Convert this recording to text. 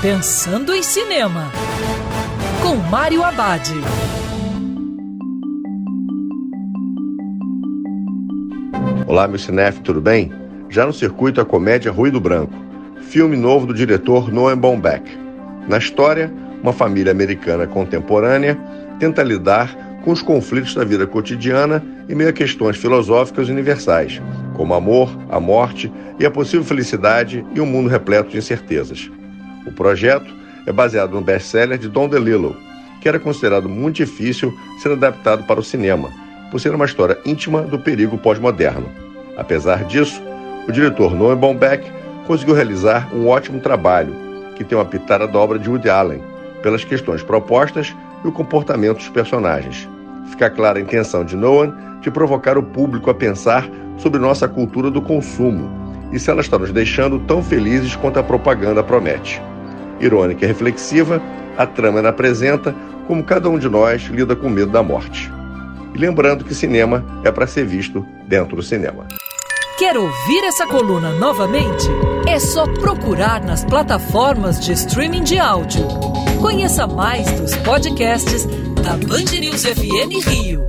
Pensando em Cinema, com Mário Abad. Olá, meu cinef, tudo bem? Já no circuito a comédia Ruído Branco, filme novo do diretor Noah Baumbach. Na história, uma família americana contemporânea tenta lidar com os conflitos da vida cotidiana e meio a questões filosóficas universais, como amor, a morte e a possível felicidade em um mundo repleto de incertezas. O projeto é baseado no best-seller de Don DeLillo, que era considerado muito difícil ser adaptado para o cinema, por ser uma história íntima do perigo pós-moderno. Apesar disso, o diretor Noah Baumbach conseguiu realizar um ótimo trabalho, que tem uma pitada da obra de Woody Allen, pelas questões propostas e o comportamento dos personagens. Fica clara a intenção de Noah de provocar o público a pensar sobre nossa cultura do consumo e se ela está nos deixando tão felizes quanto a propaganda promete. Irônica e reflexiva, a trama apresenta como cada um de nós lida com medo da morte. E lembrando que cinema é para ser visto dentro do cinema. Quer ouvir essa coluna novamente? É só procurar nas plataformas de streaming de áudio. Conheça mais dos podcasts da Band News FM Rio.